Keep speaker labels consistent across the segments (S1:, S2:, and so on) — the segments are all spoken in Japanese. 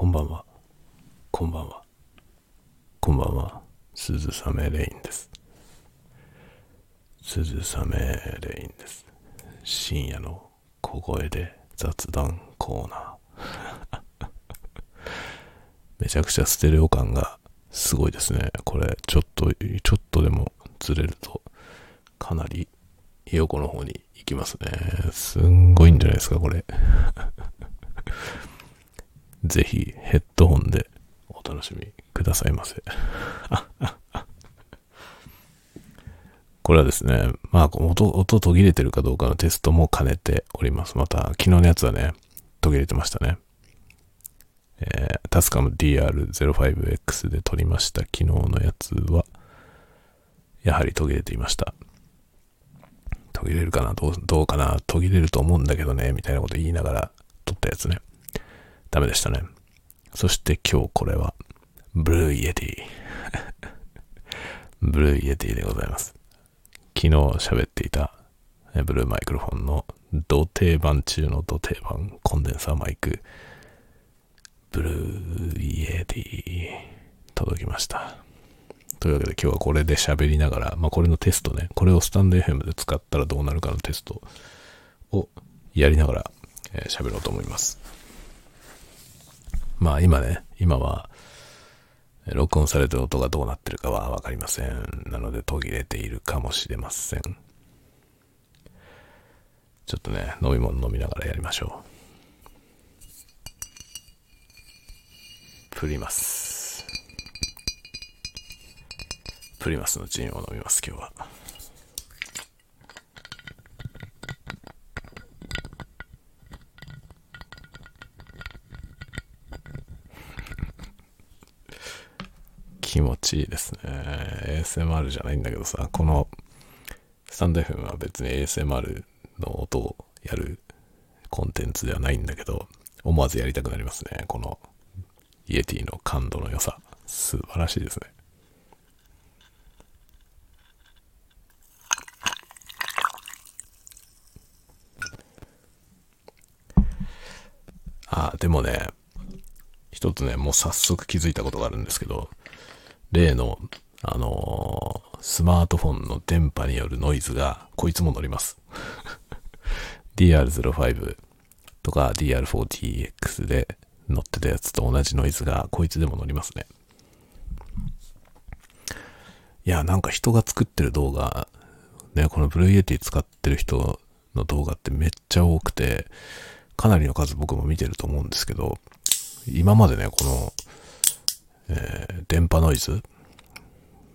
S1: こんばんは。こんばんは。こんばんは。鈴雨レインです。鈴雨レインです。深夜の小声で雑談コーナー。めちゃくちゃステレオ感がすごいですね。これ、ちょっと、ちょっとでもずれると、かなり横の方に行きますね。すんごいんじゃないですか、これ。ぜひヘッドホンでお楽しみくださいませ。これはですね、まあ音、音途切れてるかどうかのテストも兼ねております。また、昨日のやつはね、途切れてましたね。えー、タスカム DR05X で撮りました昨日のやつは、やはり途切れていました。途切れるかな？どうどうかな？途切れると思うんだけどねみたいなこと言いながら撮ったやつね。ダメでしたね。そして今日これは、 Blue Yeti。Blue Yeti でございます。昨日喋っていた Blue Microphone のど定番中の土定番コンデンサーマイク、 Blue Yeti、届きました。というわけで今日はこれで喋りながら、まあこれのテストね、これをスタンド FM で使ったらどうなるかのテストをやりながら喋、えー、ろうと思います。まあ今ね、今は、録音されてる音がどうなってるかはわかりません。なので途切れているかもしれません。ちょっとね、飲み物飲みながらやりましょう。プリマス。プリマスのジンを飲みます、今日は。気持ちいいですね。ASMR じゃないんだけどさ、このスタンド FM は別に ASMR の音をやるコンテンツではないんだけど、思わずやりたくなりますね。このイエティの感度の良さ。素晴らしいですね。あ、でもね、一つね、もう早速気づいたことがあるんですけど、例の、あのー、スマートフォンの電波によるノイズが、こいつも乗ります。DR05 とか DR40X で乗ってたやつと同じノイズが、こいつでも乗りますね。いや、なんか人が作ってる動画、ね、この Blue Yeti 使ってる人の動画ってめっちゃ多くて、かなりの数僕も見てると思うんですけど、今までね、この、えー、電波ノイズ？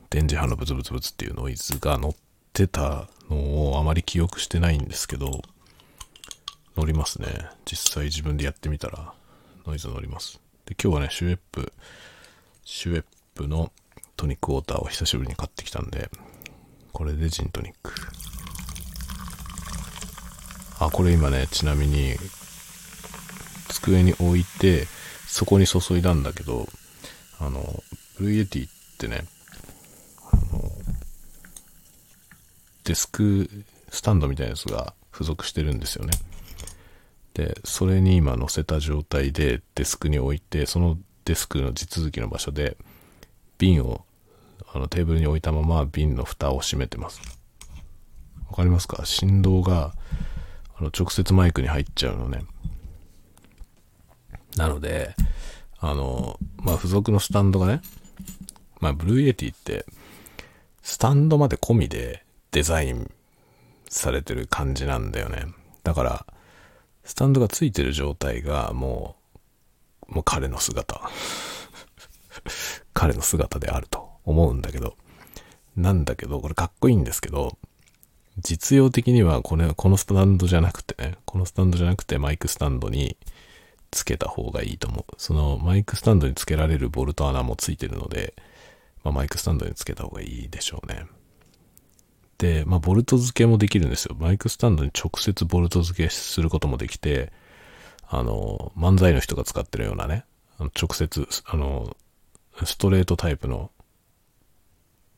S1: 電磁波のブツブツブツっていうノイズが乗ってたのをあまり記憶してないんですけど、乗りますね。実際自分でやってみたらノイズ乗ります。で、今日はね、シュエップ、シュエップのトニックウォーターを久しぶりに買ってきたんで、これでジントニック。あ、これ今ね、ちなみに、机に置いて、そこに注いだんだけど、あの、 Blue Yeti ってね、あの、デスクスタンドみたいなやつが付属してるんですよね。で、それに今乗せた状態でデスクに置いて、そのデスクの地続きの場所で、瓶をあのテーブルに置いたまま瓶の蓋を閉めてます。わかりますか？振動があの直接マイクに入っちゃうのね。なので、あの、まあ、付属のスタンドがね、まあ、 Blue Yeti って、スタンドまで込みでデザインされてる感じなんだよね。だから、スタンドがついてる状態がもう、もう彼の姿。彼の姿であると思うんだけど、なんだけど、これかっこいいんですけど、実用的にはこれ、このスタンドじゃなくてね、このスタンドじゃなくてマイクスタンドにつけた方がいいと思う。そのマイクスタンドにつけられるボルト穴もついてるので、まあ、マイクスタンドにつけた方がいいでしょうね。で、まあ、ボルト付けもできるんですよ。マイクスタンドに直接ボルト付けすることもできて、あの、漫才の人が使ってるようなね、直接、あの、ストレートタイプの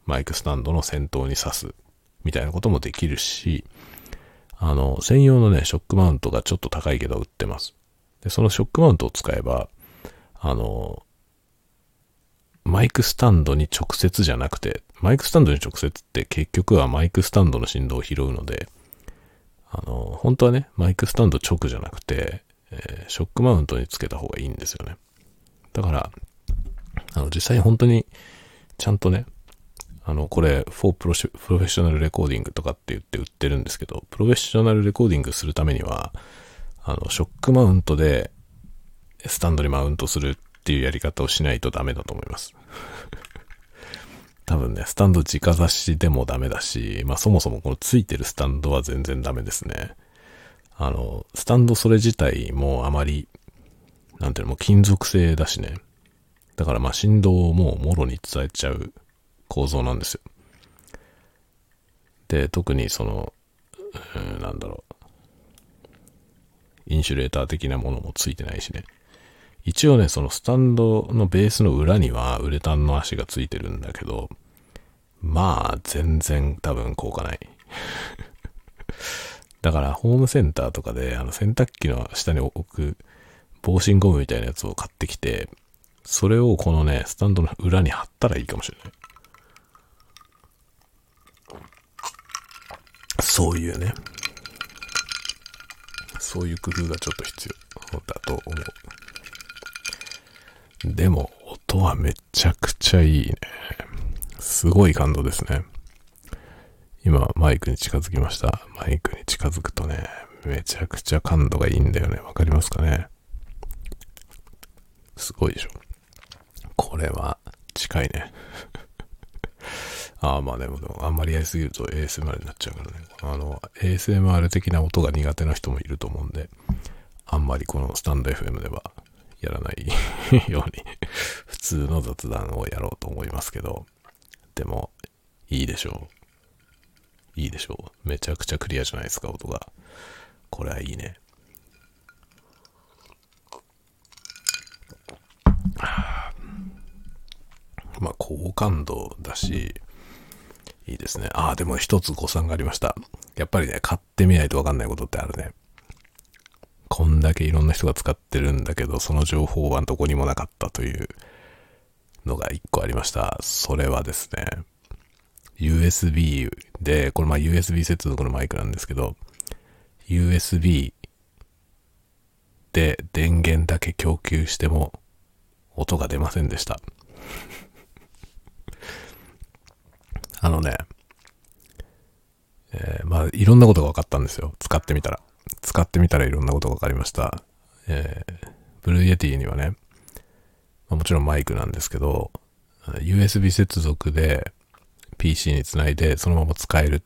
S1: マイクスタンドの先頭に挿すみたいなこともできるし、あの、専用のね、ショックマウントがちょっと高いけど売ってます。で、そのショックマウントを使えば、あの、マイクスタンドに直接じゃなくて、マイクスタンドに直接って結局はマイクスタンドの振動を拾うので、あの、本当はね、マイクスタンド直じゃなくて、えー、ショックマウントにつけた方がいいんですよね。だから、あの、実際本当に、ちゃんとね、あの、これ、 for pro professional recording とかって言って売ってるんですけど、プロフェッショナルレコーディングするためには、あの、ショックマウントで、スタンドにマウントするっていうやり方をしないとダメだと思います。多分ね、スタンド直差しでもダメだし、まあそもそもこのついてるスタンドは全然ダメですね。あの、スタンドそれ自体もあまり、なんていうの、もう金属製だしね。だからまあ振動をもうもろに伝えちゃう構造なんですよ。で、特にその、うん、なんだろう。インシュレーター的なものもついてないしね。一応ね、そのスタンドのベースの裏にはウレタンの足がついてるんだけど、まあ、全然多分効果ない。だから、ホームセンターとかで、あの、洗濯機の下に置く防振ゴムみたいなやつを買ってきて、それをこのね、スタンドの裏に貼ったらいいかもしれない。そういうね。そういう工夫がちょっと必要だと思う。でも、音はめちゃくちゃいいね。すごい感動ですね。今、マイクに近づきました。マイクに近づくとね、めちゃくちゃ感度がいいんだよね。わかりますかね？すごいでしょ。これは、近いね。ああ、まあでも、でもあんまりやりすぎると ASMR になっちゃうからね。あの、ASMR 的な音が苦手な人もいると思うんで、あんまりこのスタンド FM ではやらない ように普通の雑談をやろうと思いますけど、でも、いいでしょう。いいでしょう。めちゃくちゃクリアじゃないですか、音が。これはいいね。まあ、高感度だし、いいですね。ああ、でも一つ誤算がありました。やっぱりね、買ってみないとわかんないことってあるね。こんだけいろんな人が使ってるんだけど、その情報はどこにもなかったというのが一個ありました。それはですね、USB で、これまあ USB 接続のマイクなんですけど、USB で電源だけ供給しても音が出ませんでした。あのね、えー、まあいろんなことが分かったんですよ。使ってみたら。使ってみたらいろんなことが分かりました。えー、 Blue Yeti にはね、まあ、もちろんマイクなんですけど、USB 接続で PC につないでそのまま使えるっ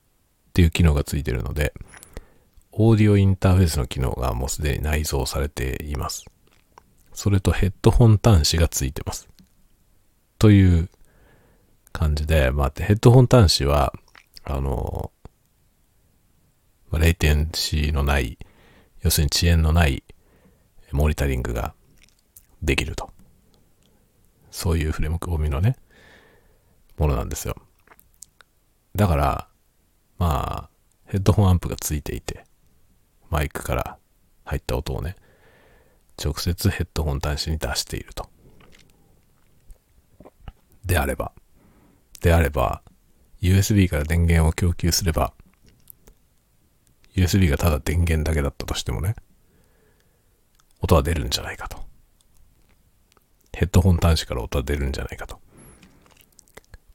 S1: ていう機能がついてるので、オーディオインターフェースの機能がもうすでに内蔵されています。それとヘッドホン端子がついてます。という感じで、まあ、ヘッドホン端子は、あの、まあレイテンシーのない、要するに遅延のないモニタリングができると。そういうフレーム込みのね、ものなんですよ。だから、まあ、ヘッドホンアンプがついていて、マイクから入った音をね、直接ヘッドホン端子に出していると。であれば、であれば、USB から電源を供給すれば、USB がただ電源だけだったとしてもね、音は出るんじゃないかと。ヘッドホン端子から音は出るんじゃないかと。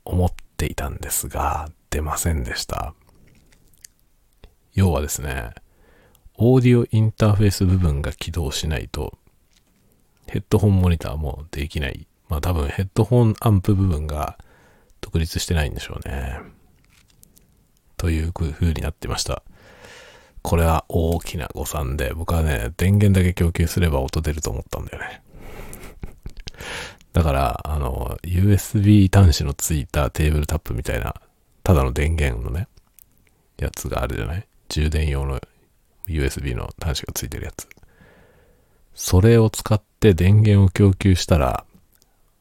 S1: 思っていたんですが、出ませんでした。要はですね、オーディオインターフェース部分が起動しないと、ヘッドホンモニターもできない。まあ多分ヘッドホンアンプ部分が独立してないんでしょうね。という風になってました。これは大きな誤算で、僕はね、電源だけ供給すれば音出ると思ったんだよね。だから、あの、USB 端子のついたテーブルタップみたいな、ただの電源のね、やつがあるじゃない？充電用の USB の端子がついてるやつ。それを使って電源を供給したら、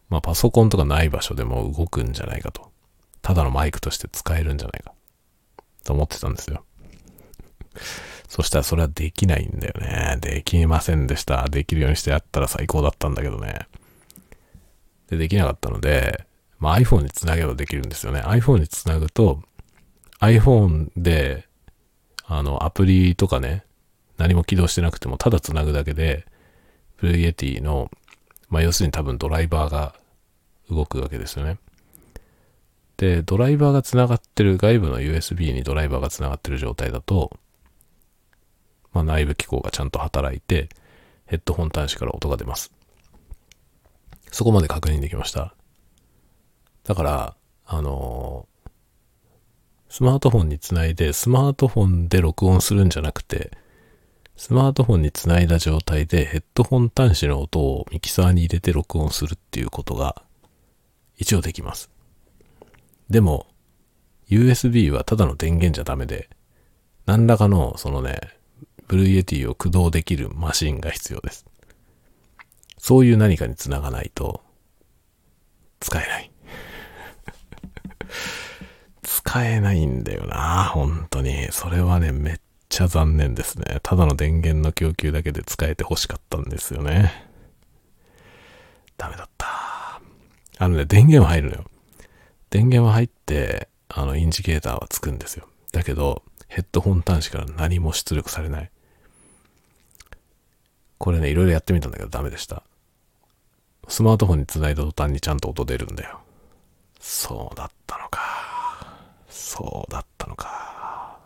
S1: まあパソコンとかない場所でも動くんじゃないかと。ただのマイクとして使えるんじゃないか。と思ってたんですよ。そしたらそれはできないんだよね。できませんでした。できるようにしてやったら最高だったんだけどね。で、できなかったので、まあ、iPhone につなげばできるんですよね。iPhone につなぐと、iPhone で、あの、アプリとかね、何も起動してなくても、ただつなぐだけで、 Blue Yeti の、まあ、要するに多分ドライバーが動くわけですよね。で、ドライバーがつながってる、外部の USB にドライバーがつながってる状態だと、まあ、内部機構がちゃんと働いて、ヘッドホン端子から音が出ます。そこまで確認できました。だから、あのー、スマートフォンにつないで、スマートフォンで録音するんじゃなくて、スマートフォンにつないだ状態でヘッドホン端子の音をミキサーに入れて録音するっていうことが一応できます。でも、USB はただの電源じゃダメで、何らかのそのね、 Blue Yeti を駆動できるマシンが必要です。そういう何かにつながないと、使えない。使えないんだよな、本当に。それはね、めっちゃ残念ですね。ただの電源の供給だけで使えて欲しかったんですよね。ダメだった。あのね、電源は入るのよ。電源は入って、あの、インジケーターはつくんですよ。だけど、ヘッドホン端子から何も出力されない。これね、いろいろやってみたんだけどダメでした。スマートフォンに繋いだ途端にちゃんと音出るんだよ。そうだったのか。そうだったのか。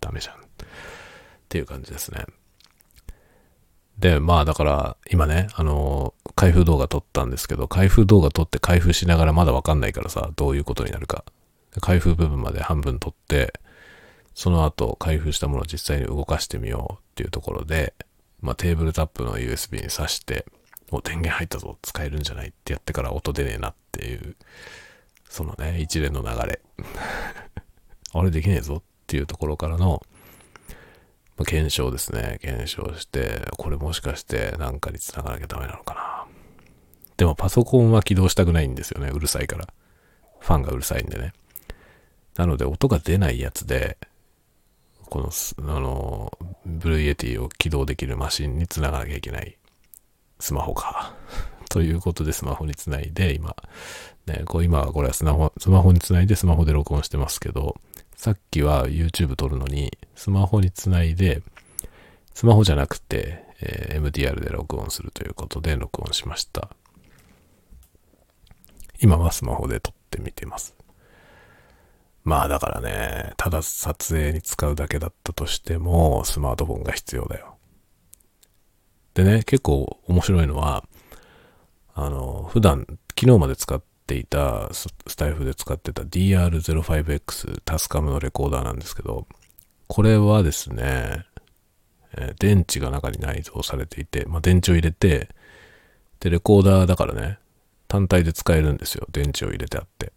S1: ダメじゃん。っていう感じですね。で、まあだから、今ね、あの、開封動画撮ったんですけど、開封動画撮って開封しながらまだわかんないからさ、どういうことになるか。開封部分まで半分撮って、その後開封したものを実際に動かしてみようっていうところで、まあテーブルタップの USB に挿して、もう電源入ったぞ、使えるんじゃないってやってから音出ねえなっていう、そのね、一連の流れ。あれできねえぞっていうところからの、まあ、検証ですね。検証して、これもしかしてなんかに繋がなきゃダメなのかな。でもパソコンは起動したくないんですよね。うるさいから。ファンがうるさいんでね。なので音が出ないやつで、この、あの、 Blue Yeti を起動できるマシンに繋がなきゃいけない。スマホか。ということでスマホにつないで、今、ね、こう今はこれはスマホ、スマホにつないでスマホで録音してますけど、さっきは YouTube 撮るのに、スマホにつないで、スマホじゃなくて、えー、MDR で録音するということで録音しました。今はスマホで撮ってみてます。まあだからね、ただ撮影に使うだけだったとしても、スマートフォンが必要だよ。でね、結構面白いのは、あの、普段、昨日まで使っていた、スタイフで使ってた DR05X タスカムのレコーダーなんですけど、これはですね、え、電池が中に内蔵されていて、まあ、電池を入れて、で、レコーダーだからね、単体で使えるんですよ。電池を入れてあって。っ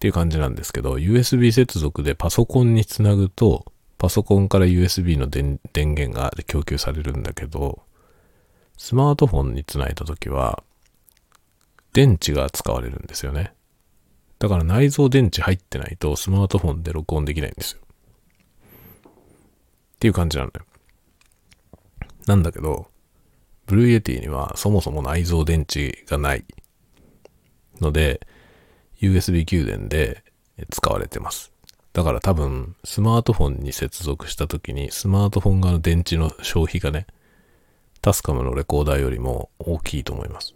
S1: ていう感じなんですけど、USB 接続でパソコンにつなぐと、パソコンから USB の電源が供給されるんだけど、スマートフォンにつないだときは、電池が使われるんですよね。だから内蔵電池入ってないとスマートフォンで録音できないんですよ。っていう感じなんだよ。なんだけど、 Blue Yeti にはそもそも内蔵電池がないので、USB 給電で使われてます。だから多分、スマートフォンに接続した時に、スマートフォン側の電池の消費がね、 TASCAM のレコーダーよりも大きいと思います。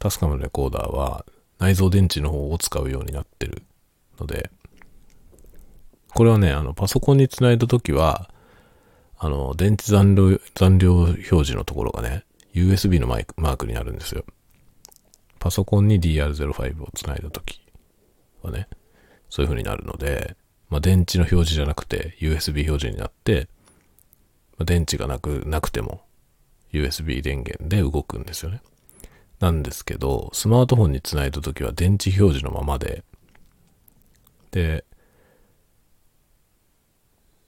S1: TASCAM のレコーダーは内蔵電池の方を使うようになってるので、これはね、あの、パソコンにつないだときは、あの、電池残量、残量表示のところがね、USB のマイクマークになるんですよ。パソコンに DR05 をつないだときはね、そういう風になるので、まあ、電池の表示じゃなくて USB 表示になって、まあ、電池がなく、なくても USB 電源で動くんですよね。なんですけど、スマートフォンにつないだときは電池表示のままで、で、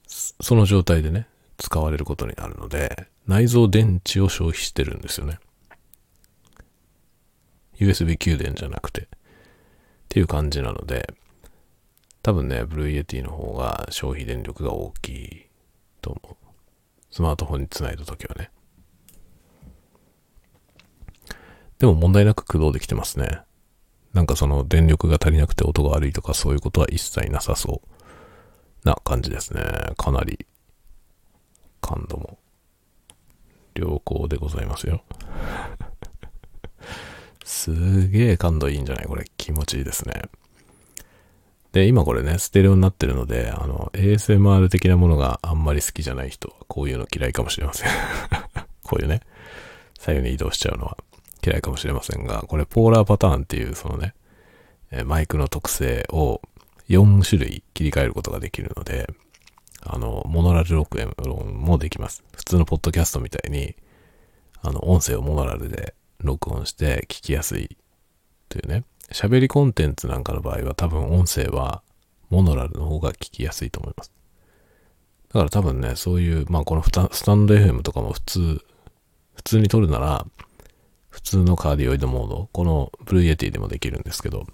S1: その状態でね、使われることになるので、内蔵電池を消費してるんですよね。USB 給電じゃなくて。っていう感じなので、多分ね、 Blue Yeti の方が消費電力が大きいと思う。スマートフォンにつないだときはね。でも問題なく駆動できてますね。なんかその電力が足りなくて音が悪いとかそういうことは一切なさそうな感じですね。かなり感度も良好でございますよ。すげえ感度いいんじゃない？これ気持ちいいですね。で、今これね、ステレオになってるので、あの、ASMR 的なものがあんまり好きじゃない人は、こういうの嫌いかもしれません。こういうね、左右に移動しちゃうのは嫌いかもしれませんが、これポーラーパターンっていう、そのね、マイクの特性を4種類切り替えることができるので、あの、モノラル録音もできます。普通のポッドキャストみたいに、あの、音声をモノラルで録音して聞きやすいというね。喋りコンテンツなんかの場合は多分音声はモノラルの方が聞きやすいと思います。だから多分ね、そういう、まあこのスタンド FM とかも普通、普通に撮るなら、普通のカーディオイドモード、この Blue Yeti でもできるんですけど、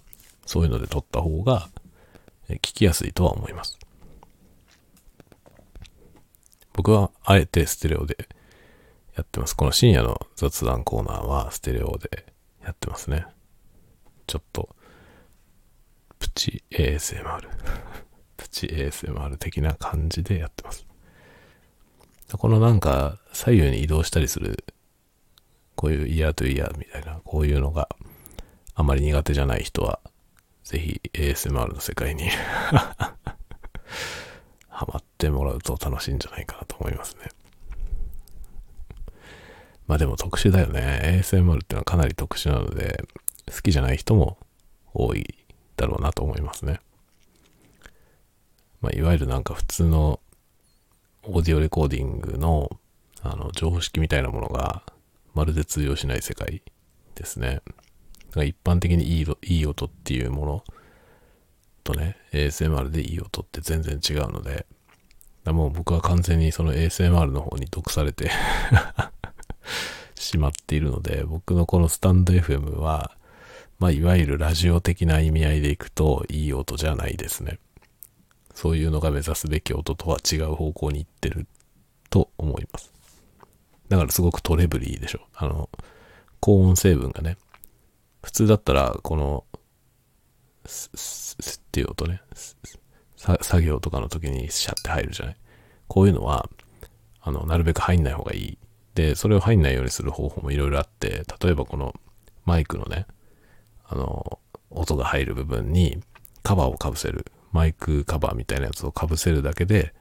S1: そういうので撮った方が聞きやすいとは思います。僕はあえてステレオでやってます。この深夜の雑談コーナーはステレオでやってますね。ちょっと、プチ ASMR プチ ASMR 的な感じでやってます。このなんか左右に移動したりする、こういうイヤーとイヤーみたいな、こういうのがあまり苦手じゃない人は、ぜひ ASMR の世界に ハマってもらうと楽しいんじゃないかなと思いますね。まあでも特殊だよね。ASMR ってのはかなり特殊なので、好きじゃない人も多いだろうなと思いますね。まあ、いわゆるなんか普通のオーディオレコーディングのあの常識みたいなものがまるで通用しない世界ですね。一般的にいいいい音っていうものとね、ASMR でいい音って全然違うので、もう僕は完全にその ASMR の方に毒されて しまっているので、僕のこのスタンド FM は、まあ、いわゆるラジオ的な意味合いでいくと、いい音じゃないですね。そういうのが目指すべき音とは違う方向に行ってると思います。だからすごくトレブリーでしょ。あの、高音成分がね、普通だったら、この、ススっていう音ね、作業とかの時にシャって入るじゃない。こういうのは、あの、なるべく入んない方がいい。で、それを入んないようにする方法もいろいろあって、例えばこのマイクのね、あの、音が入る部分にカバーをかぶせる。マイクカバーみたいなやつをかぶせるだけで、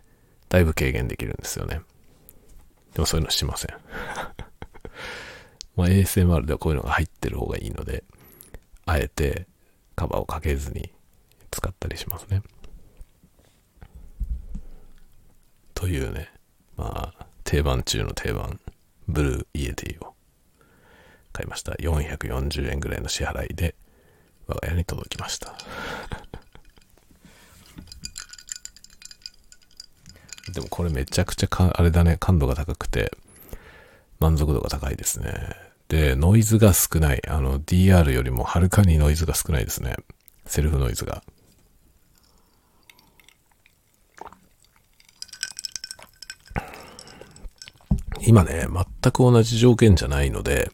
S1: だいぶ軽減できるんですよね。でもそういうのしません。まあ、ASMR ではこういうのが入ってる方がいいので、あえてカバーをかけずに使ったりしますね。というね、まあ、定番中の定番、 Blue Yeti を買いました。440円ぐらいの支払いで我が家に届きました。でもこれめちゃくちゃか、あれだね、感度が高くて、満足度が高いですね。で、ノイズが少ない。あの、DR よりもはるかにノイズが少ないですね。セルフノイズが。今ね、全く同じ条件じゃないので、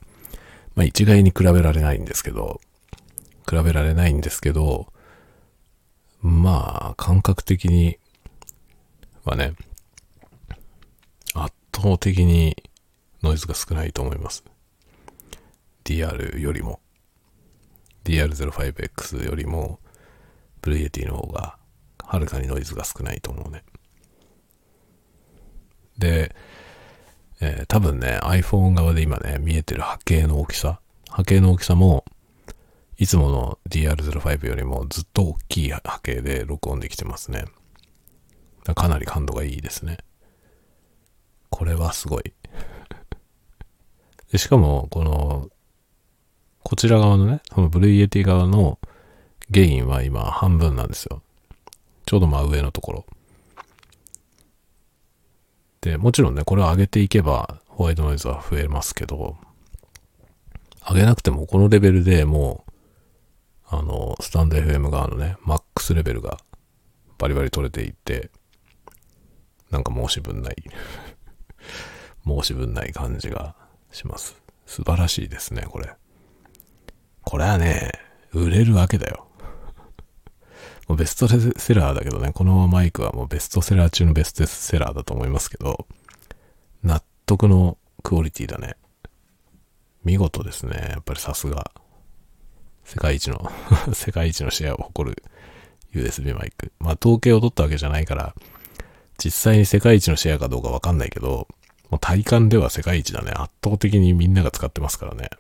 S1: まあ一概に比べられないんですけど、比べられないんですけど、まあ、感覚的にはね、倒的にノイズが少ないと思います。DR よりも、DR05X よりも、 Blue Yeti の方が、はるかにノイズが少ないと思うね。で、えー、多分ね、iPhone 側で今ね、見えてる波形の大きさ、波形の大きさも、いつもの DR05 よりもずっと大きい波形で録音できてますね。かなり感度がいいですね。これはすごい。しかも、この、こちら側のね、その Blue Yeti 側のゲインは今半分なんですよ。ちょうど真上のところ。で、もちろんね、これを上げていけばホワイトノイズは増えますけど、上げなくてもこのレベルでもう、あの、 stand.fm 側のね、マックスレベルがバリバリ取れていって、なんか申し分ない申し分ない感じがします。素晴らしいですね、これ。これはね、売れるわけだよ。もうベストセラーだけどね、このマイクはもうベストセラー中のベストセラーだと思いますけど、納得のクオリティだね。見事ですね。やっぱりさすが。世界一の 世界一のシェアを誇る USB マイク。まあ統計を取ったわけじゃないから、実際に世界一のシェアかどうかわかんないけど、もう体感では世界一だね。圧倒的にみんなが使ってますからね。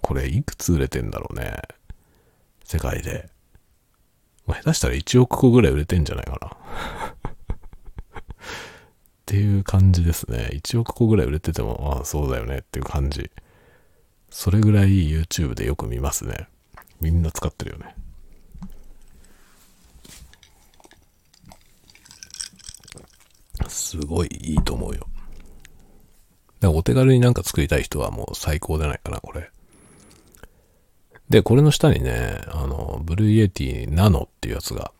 S1: これいくつ売れてんだろうね。世界で。下手したら1億個ぐらい売れてんじゃないかな。っていう感じですね。1億個ぐらい売れてても、ああ、そうだよねっていう感じ。それぐらい YouTube でよく見ますね。みんな使ってるよね。すごいいいと思うよ。だからお手軽になんか作りたい人はもう最高じゃないかな、これ。で、これの下にね、あの、ブルーイエティナノっていうやつが、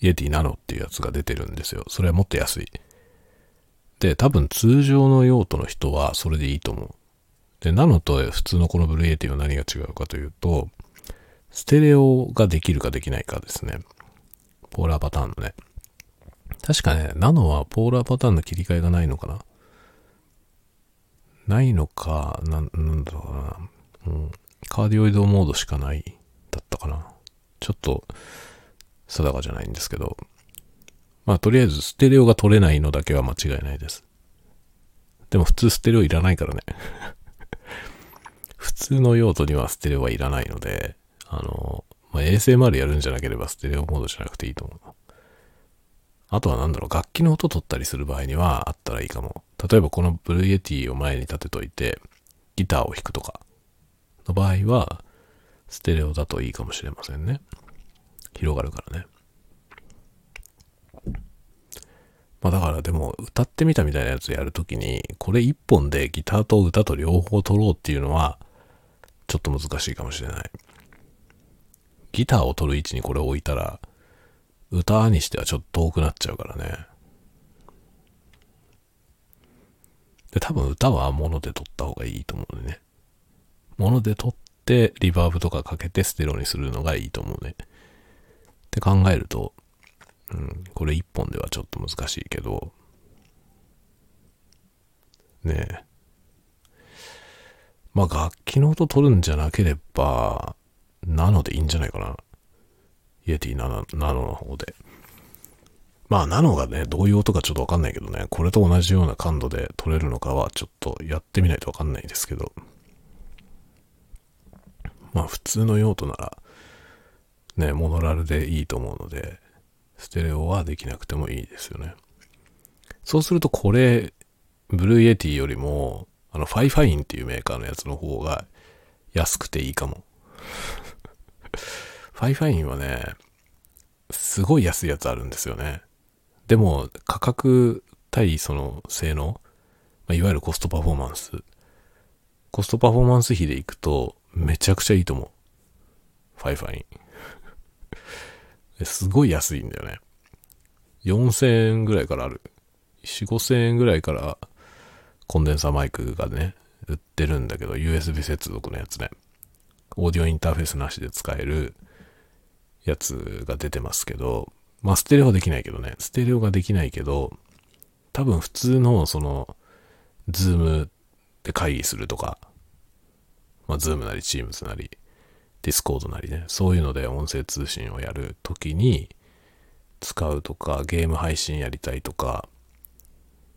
S1: イエティナノっていうやつが出てるんですよ。それはもっと安い。で、多分通常の用途の人はそれでいいと思う。で、ナノと普通のこの Blue Yeti は何が違うかというと、ステレオができるかできないかですね。ポーラーパターンのね。確かね、ナノはポーラーパターンの切り替えがないのかな？ないのか、な、なんだろうな。うん。カーディオイドモードしかないだったかな。ちょっと定かじゃないんですけど。まあとりあえずステレオが取れないのだけは間違いないです。でも普通ステレオいらないからね。普通の用途にはステレオはいらないので、あの、まあ、ASMR やるんじゃなければステレオモードじゃなくていいと思う。あとはなんだろう、楽器の音取ったりする場合にはあったらいいかも。例えばこのブルーエティを前に立てといて、ギターを弾くとか。の場合は、ステレオだといいかもしれませんね。広がるからね。まあだからでも歌ってみたみたいなやつやるときに、これ一本でギターと歌と両方取ろうっていうのは、ちょっと難しいかもしれない。ギターを取る位置にこれを置いたら、歌にしてはちょっと遠くなっちゃうからね。で、多分歌は物で撮った方がいいと思うね。もので撮って、リバーブとかかけてステロにするのがいいと思うね。って考えると、うん、これ一本ではちょっと難しいけど、ねえ。まあ楽器の音取るんじゃなければ、ナノでいいんじゃないかな。イエティナノナノの方で。まあ、ナノがね、どういう音かちょっとわかんないけどね、これと同じような感度で取れるのかはちょっとやってみないとわかんないですけど。まあ普通の用途なら、ね、モノラルでいいと思うので、ステレオはできなくてもいいですよね。そうするとこれ、 Blue Yeti よりも、あの、 FIFINE っていうメーカーのやつの方が安くていいかも。FIFINE はね、すごい安いやつあるんですよね。でも、価格対その性能、まあ、いわゆるコストパフォーマンス。コストパフォーマンス比でいくと、めちゃくちゃいいと思う。 FIFINE。すごい安いんだよね。4000円ぐらいからある。4、5000円ぐらいからコンデンサーマイクがね、売ってるんだけど、USB 接続のやつね。オーディオインターフェースなしで使えるやつが出てますけど、まあステレオはできないけどね。ステレオができないけど、多分普通のその、 Zoom で会議するとか、まあ、 Zoom なり、 Teams なり、 Discord なりね、そういうので音声通信をやるときに使うとか、ゲーム配信やりたいとか、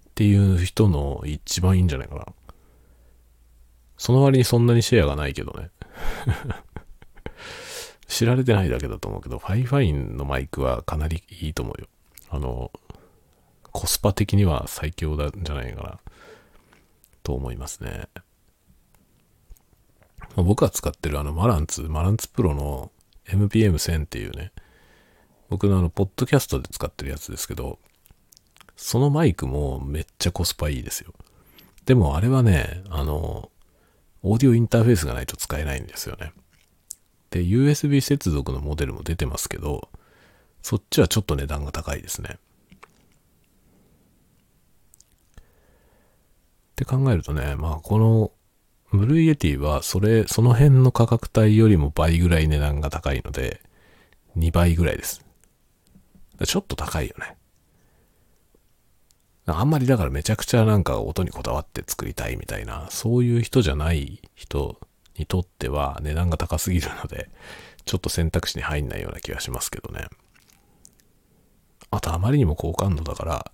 S1: っていう人の一番いいんじゃないかな。その割にそんなにシェアがないけどね。知られてないだけだと思うけど、 FIFINE のマイクはかなりいいと思うよ。あの、コスパ的には最強なんじゃないかな、と思いますね。まあ、僕が使ってるあの Marantz、Marantz Pro の MPM1000 っていうね、僕のあの、ポッドキャストで使ってるやつですけど、そのマイクもめっちゃコスパいいですよ。でもあれはね、あの、オーディオインターフェースがないと使えないんですよね。で、USB 接続のモデルも出てますけど、そっちはちょっと値段が高いですね。って考えるとね、まあこの Blue Yeti は、それ、その辺の価格帯よりも倍ぐらい値段が高いので、2倍ぐらいです。ちょっと高いよね。あんまりだからめちゃくちゃなんか音にこだわって作りたいみたいな、そういう人じゃない人にとっては値段が高すぎるので、ちょっと選択肢に入んないような気がしますけどね。あとあまりにも高感度だから、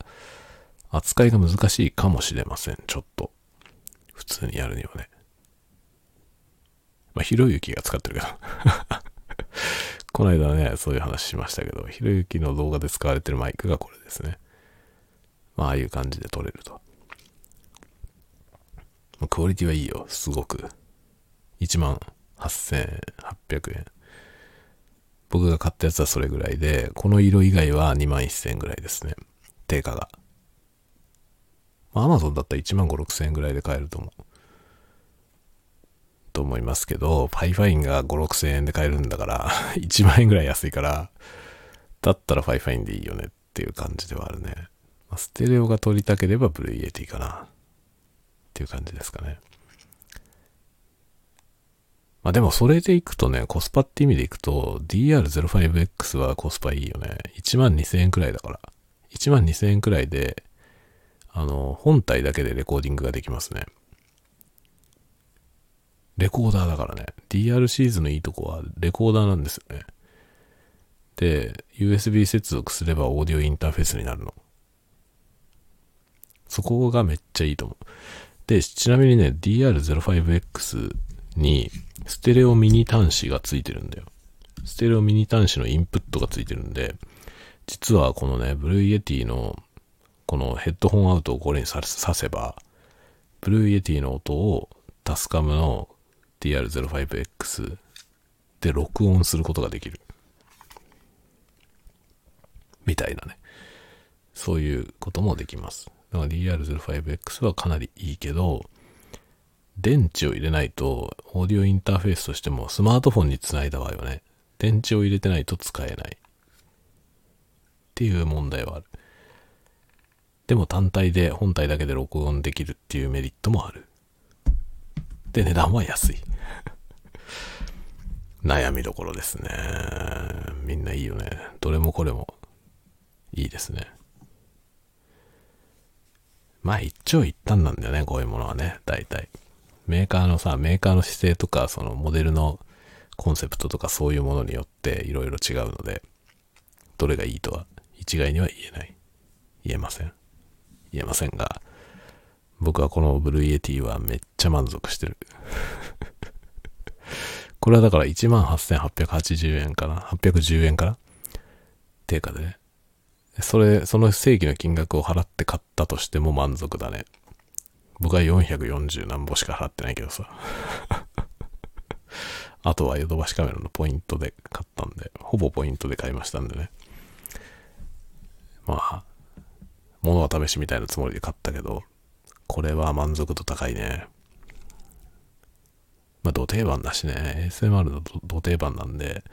S1: 扱いが難しいかもしれません。ちょっと。普通にやるにはね。まあ、ひろゆきが使ってるけど。この間ね、そういう話しましたけど、ひろゆきの動画で使われてるマイクがこれですね。まあ、ああいう感じで撮れると。クオリティはいいよ、すごく。1万8800円。僕が買ったやつはそれぐらいで、この色以外は2万1000円ぐらいですね。定価が。まあ、アマゾンだったら1万5、6000円ぐらいで買えると思う。と思いますけど、パイファインが5、6000円で買えるんだから、1万円ぐらい安いから、だったら FIFINE でいいよねっていう感じではあるね。まあ、ステレオが撮りたければ Blue Yeti かな。っていう感じですかね。まあでもそれでいくとね、コスパって意味でいくと、DR05X はコスパいいよね。1万2000円くらいだから。1万2000円くらいで、あの、本体だけでレコーディングができますね。レコーダーだからね。DR シーズのいいとこはレコーダーなんですよね。で、USB 接続すればオーディオインターフェースになるの。そこがめっちゃいいと思う。で、ちなみにね、DR05X にステレオミニ端子がついてるんだよ。ステレオミニ端子のインプットがついてるんで、実はこのね、 Blue Yeti のこのヘッドホンアウトをこれにさせば、 Blue Yeti の音を TASCAM の DR05X で録音することができる。みたいなね。そういうこともできます。だから DR05X はかなりいいけど、電池を入れないと、オーディオインターフェースとしてもスマートフォンにつないだ場合はね、電池を入れてないと使えない。っていう問題はある。でも単体で本体だけで録音できるっていうメリットもある。で、値段は安い。悩みどころですね。みんないいよね。どれもこれもいいですね。まあ一長一短なんだよね、こういうものはね、大体。メーカーのさ、メーカーの姿勢とか、そのモデルのコンセプトとかそういうものによっていろいろ違うので、どれがいいとは一概には言えない。言えません。言えませんが、僕はこの Blue Yeti はめっちゃ満足してる。これはだから18,880円かな ?810 円かな定価でね。それ、その正規の金額を払って買ったとしても満足だね。僕は440何ぼしか払ってないけどさ。あとはヨドバシカメラのポイントで買ったんで、ほぼポイントで買いましたんでね。まあ、物は試しみたいなつもりで買ったけど、これは満足度高いね。まあ、土定番だしね。SMR の土定番なんで、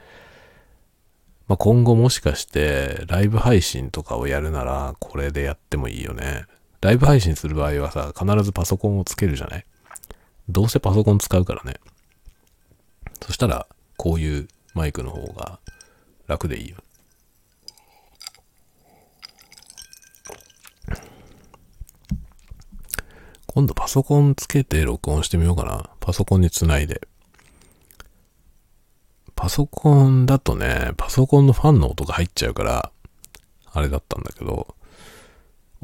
S1: まあ、今後もしかしてライブ配信とかをやるならこれでやってもいいよね。ライブ配信する場合はさ、必ずパソコンをつけるじゃない？どうせパソコン使うからね。そしたら、こういうマイクの方が楽でいいよ。今度パソコンつけて録音してみようかな。パソコンにつないで。パソコンだとね、パソコンのファンの音が入っちゃうから、あれだったんだけど、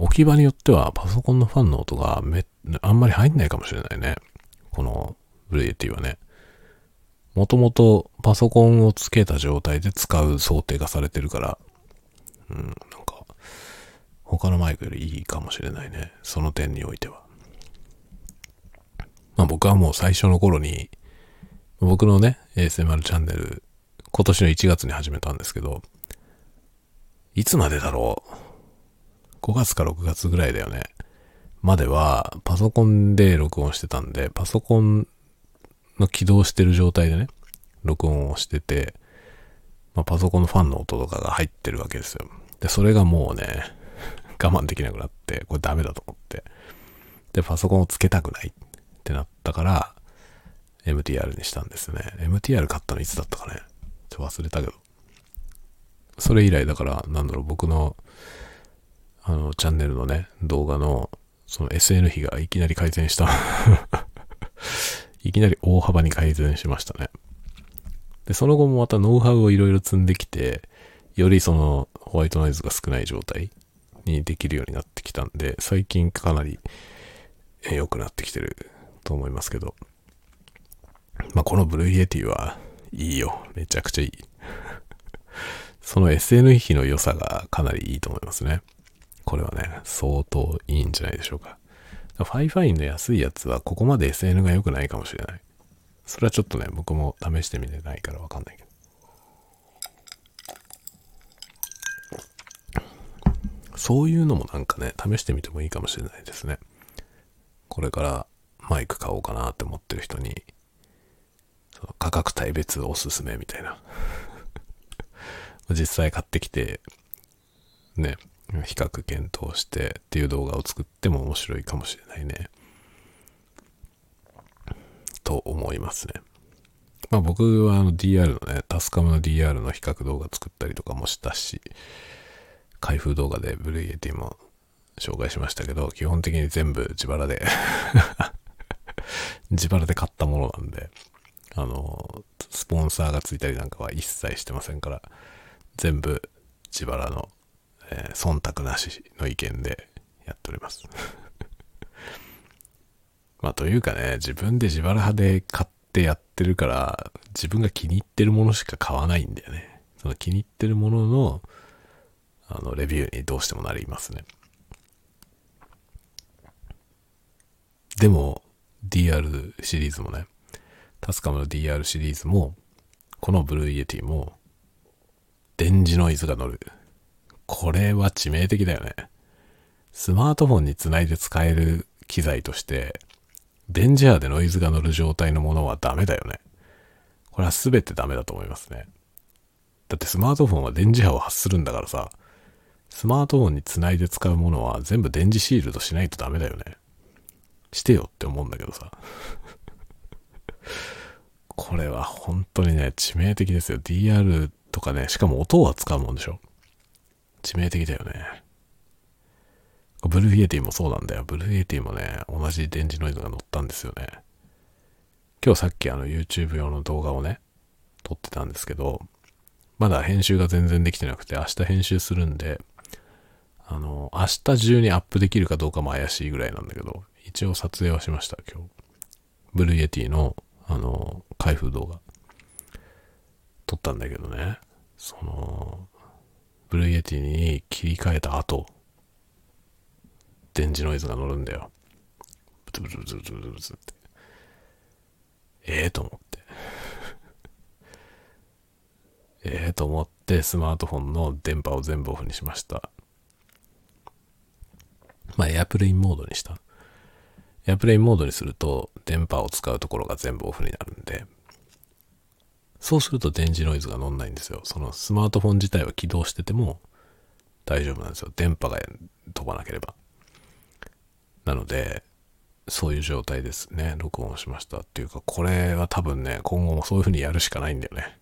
S1: 置き場によってはパソコンのファンの音がめ、あんまり入んないかもしれないね。このブルーエティはね。もともとパソコンをつけた状態で使う想定がされてるから、うん、なんか、他のマイクよりいいかもしれないね。その点においては。まあ僕はもう最初の頃に、僕のね、ASMR チャンネル、今年の1月に始めたんですけど、いつまでだろう？?5 月か6月ぐらいだよね。までは、パソコンで録音してたんで、パソコンの起動してる状態でね、録音をしてて、まあ、パソコンのファンの音とかが入ってるわけですよ。で、それがもうね、我慢できなくなって、これダメだと思って。で、パソコンをつけたくないってなったから、MTR にしたんですね。MTR 買ったのいつだったかね。ちょっと忘れたけど。それ以来だから、なんだろう、僕の、あの、チャンネルのね、動画の、その SN 比がいきなり改善した いきなり大幅に改善しましたね。で、その後もまたノウハウをいろいろ積んできて、よりそのホワイトノイズが少ない状態にできるようになってきたんで、最近かなり良くなってきてると思いますけど。まあ、この Blue Yeti はいいよ。めちゃくちゃいい。その SN 比の良さがかなりいいと思いますね。これはね、相当いいんじゃないでしょうか。 FIFINE の安いやつはここまで SN が良くないかもしれない。それはちょっとね、僕も試してみてないからわかんないけど。そういうのもなんかね、試してみてもいいかもしれないですね。これからマイク買おうかなって思ってる人に、その価格帯別おすすめみたいな。実際買ってきて、ね、比較検討してっていう動画を作っても面白いかもしれないね。と思いますね。まあ僕はあの DR のね、 TASCAM の DR の比較動画作ったりとかもしたし、開封動画で Blue Yeti も紹介しましたけど、基本的に全部自腹で 自腹で買ったものなんで、あの、スポンサーがついたりなんかは一切してませんから、全部自腹のえー、忖度なしの意見でやっております。まあというかね、自分で自腹派で買ってやってるから、自分が気に入ってるものしか買わないんだよね。その気に入ってるものの、あの、レビューにどうしてもなりますね。でも、DR シリーズもね、 TASCAM の DR シリーズも、この Blue Yeti も、電磁ノイズが乗るこれは致命的だよね。スマートフォンにつないで使える機材として、電磁波でノイズが乗る状態のものはダメだよね。これは全てダメだと思いますね。だってスマートフォンは電磁波を発するんだからさ、スマートフォンにつないで使うものは全部電磁シールドしないとダメだよね。してよって思うんだけどさ。これは本当にね、致命的ですよ。DR とかね、しかも音を扱うもんでしょ。致命的だよね。 Blue Yeti もそうなんだよ。 Blue Yeti もね、同じ電磁ノイズが乗ったんですよね。今日さっきあの YouTube 用の動画をね、撮ってたんですけど、まだ編集が全然できてなくて、明日編集するんで、あの、明日中にアップできるかどうかも怪しいぐらいなんだけど、一応撮影はしました、今日。 Blue Yeti の、あの、開封動画。撮ったんだけどね、その、 Blue Yeti に切り替えた後、電磁ノイズが乗るんだよ。ブツブツブツブツブツって。ええー、と思って。ええと思ってスマートフォンの電波を全部オフにしました。まあ、エアプレインモードにした。エアプレインモードにすると電波を使うところが全部オフになるんで、そうすると電磁ノイズが乗んないんですよ。そのスマートフォン自体は起動してても大丈夫なんですよ。電波が飛ばなければ。なので、そういう状態ですね。録音しましたっていうか、これは多分ね、今後もそういう風にやるしかないんだよね。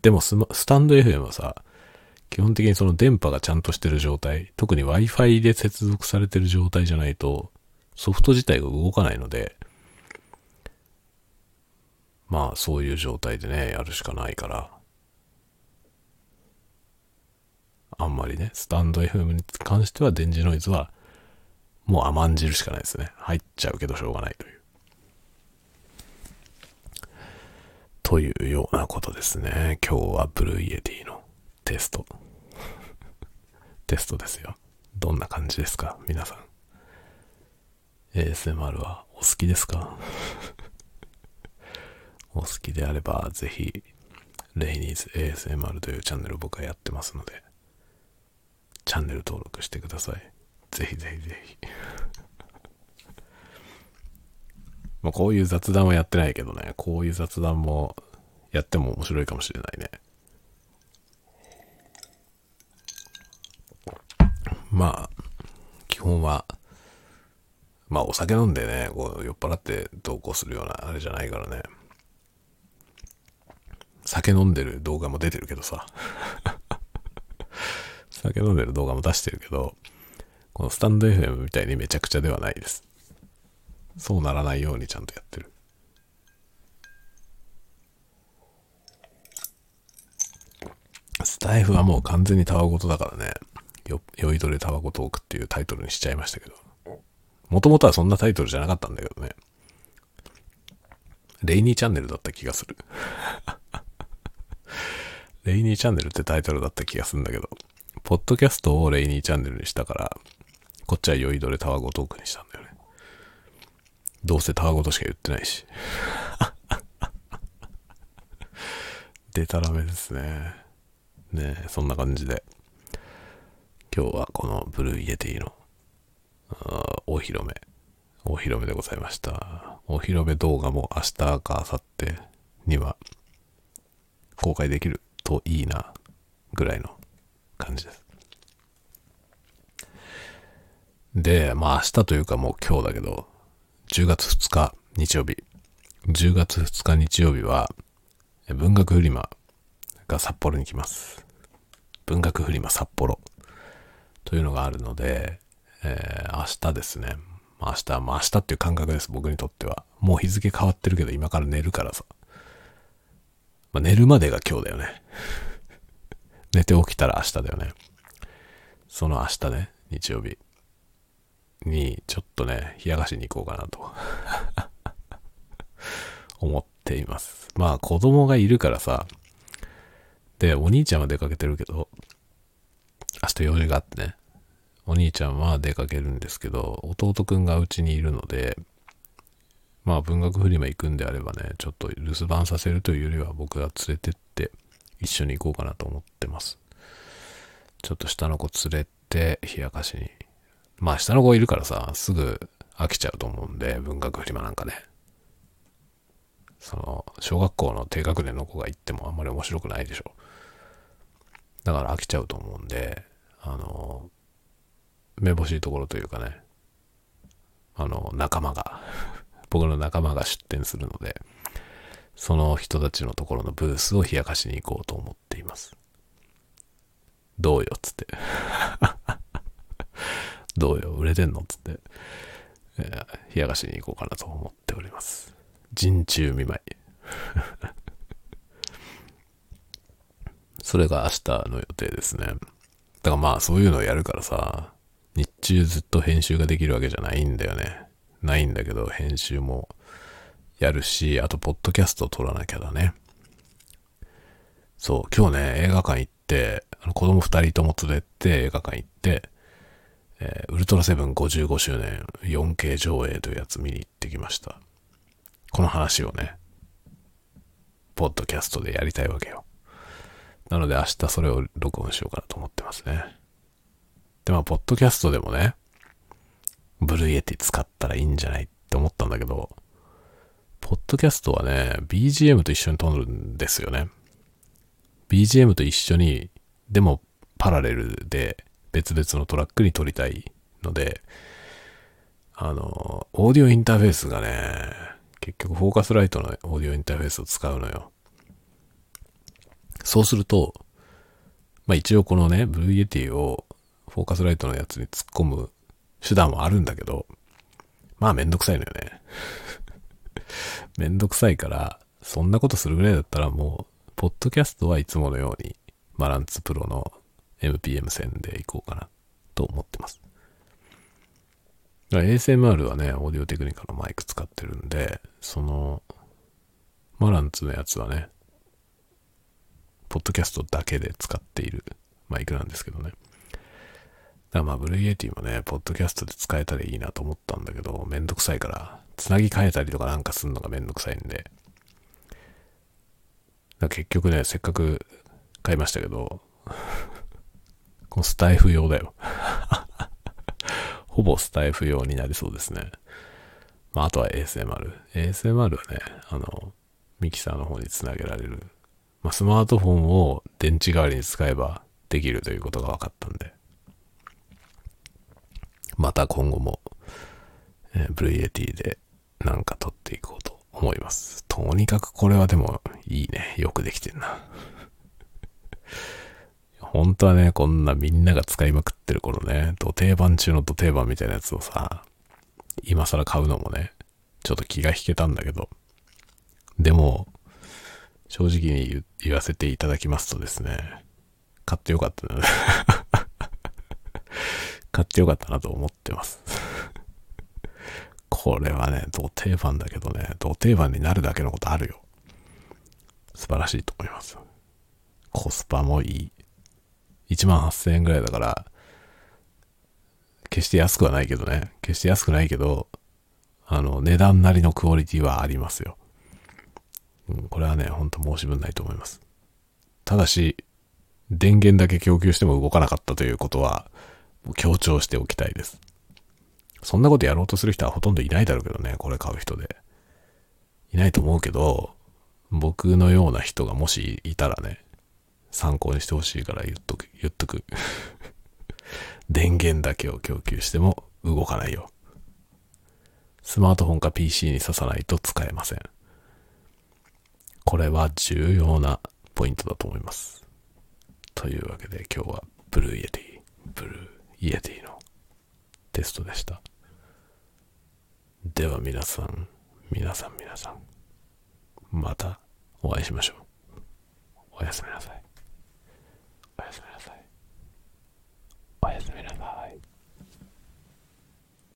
S1: でもススタンド FM はさ、基本的にその電波がちゃんとしてる状態、特に Wi-Fi で接続されてる状態じゃないと、ソフト自体が動かないので、まあそういう状態でね、やるしかないから、あんまりね、スタンド FM に関しては電磁ノイズはもう甘んじるしかないですね。入っちゃうけどしょうがないという。というようなことですね。今日は Blue Yeti のテスト。テストですよ。どんな感じですか皆さん。ASMR はお好きですか？お好きであれば、ぜひ、レイニーズ ASMR というチャンネルを僕はやってますので、チャンネル登録してください。ぜひぜひぜひ。まあこういう雑談はやってないけどね、こういう雑談もやっても面白いかもしれないね。まあ、基本は、まあお酒飲んでね、こう酔っ払って投稿するようなあれじゃないからね。酒飲んでる動画も出てるけどさ。酒飲んでる動画も出してるけど、このスタンド FM みたいにめちゃくちゃではないです。そうならないようにちゃんとやってる。スタイフはもう完全にタワごとだからね。よ、酔いどれタワごトークっていうタイトルにしちゃいましたけど。もともとはそんなタイトルじゃなかったんだけどね。レイニーチャンネルだった気がする。レイニーチャンネルってタイトルだった気がするんだけど、ポッドキャストをレイニーチャンネルにしたから、こっちは酔いどれタワゴトークにしたんだよね。どうせタワゴトしか言ってないし。でたらめですね。ねそんな感じで。今日はこのブルーイエティのお披露目、お披露目でございました。お披露目動画も明日か明後日には公開できるといいなぐらいの感じです。で、まあ明日というかもう今日だけど、10月2日日曜日、10月2日日曜日は文学フリマが札幌に来ます。文学フリマ札幌というのがあるので、えー、明日ですね。明日、まあ明日っていう感覚です、僕にとっては。もう日付変わってるけど今から寝るからさ。まあ、寝るまでが今日だよね。寝て起きたら明日だよね。その明日ね、日曜日にちょっとね、冷やかしに行こうかなと 思っています。まあ子供がいるからさ、で、お兄ちゃんは出かけてるけど、明日用事があってね、お兄ちゃんは出かけるんですけど、弟くんがうちにいるので、まあ文学フリマ行くんであればね、ちょっと留守番させるというよりは僕が連れてって一緒に行こうかなと思ってます。ちょっと下の子連れて冷やかしに。まあ下の子いるからさ、すぐ飽きちゃうと思うんで、文学フリマなんかね。その、小学校の低学年の子が行ってもあんまり面白くないでしょ。だから飽きちゃうと思うんで、あの、めぼしいところというかね、あの、仲間が僕の仲間が出店するので、その人たちのところのブースを冷やかしに行こうと思っています。どうよっつって。どうよ売れてんのっつって、え、冷やかしに行こうかなと思っております。陣中見舞い。それが明日の予定ですね。だからまあそういうのをやるからさ、日中ずっと編集ができるわけじゃないんだよね。ないんだけど、編集もやるし、あと、ポッドキャストを撮らなきゃだね。そう、今日ね、映画館行って、あの子供二人とも連れて映画館行って、えー、ウルトラセブン55周年 4K 上映というやつ見に行ってきました。この話をね、ポッドキャストでやりたいわけよ。なので明日それを録音しようかなと思ってますね。で、まあ、ポッドキャストでもね、ブルーエティ使ったらいいんじゃないって思ったんだけど、ポッドキャストはね、BGM と一緒に撮るんですよね。BGM と一緒に、でもパラレルで別々のトラックに撮りたいので、あの、オーディオインターフェースがね、結局フォーカスライトのオーディオインターフェースを使うのよ。そうすると、まあ一応このね、ブルーイエティをフォーカスライトのやつに突っ込む手段はあるんだけど、まあめんどくさいのよね。めんどくさいから、そんなことするぐらいだったらもう、ポッドキャストはいつものように、マランツプロの MPM 線でいこうかなと思ってます。ASMR はね、オーディオテクニカのマイク使ってるんで、その、マランツのやつはね、ポッドキャストだけで使っているマイクなんですけどね。だからまあ、ブルーイエティもね、ポッドキャストで使えたらいいなと思ったんだけど、めんどくさいから、つなぎ替えたりとかなんかすんのがめんどくさいんで。だ結局ね、せっかく買いましたけど、このスタエフ用だよ。ほぼスタエフ用になりそうですね。まあ、あとは ASMR。ASMR はね、あの、ミキサーの方につなげられる。まあ、スマートフォンを電池代わりに使えばできるということが分かったんで。また今後も、えー、ブルーイエティでなんか撮っていこうと思います。とにかくこれはでもいいね。よくできてんな。本当はね、こんなみんなが使いまくってるこのね、土定番中の土定番みたいなやつをさ、今更買うのもね、ちょっと気が引けたんだけど、でも、正直に言言わせていただきますとですね、買ってよかったな。買ってよかったなと思ってます。これはね、土定番だけどね、土定番になるだけのことあるよ。素晴らしいと思います。コスパもいい。1万8000円ぐらいだから、決して安くはないけどね。決して安くないけど、あの、値段なりのクオリティはありますよ。うん、これはね、ほんと申し分ないと思います。ただし、電源だけ供給しても動かなかったということは、強調しておきたいです。そんなことやろうとする人はほとんどいないだろうけどね、これ買う人で。いないと思うけど、僕のような人がもしいたらね、参考にしてほしいから言っとく、言っとく。電源だけを供給しても動かないよ。スマートフォンか PC に挿さないと使えません。これは重要なポイントだと思います。というわけで今日はブルーイエティ、ブルーイエティのテストでした。では皆さん、皆さん皆さん、またお会いしましょう。おやすみなさい。おやすみなさい。おやすみなさい。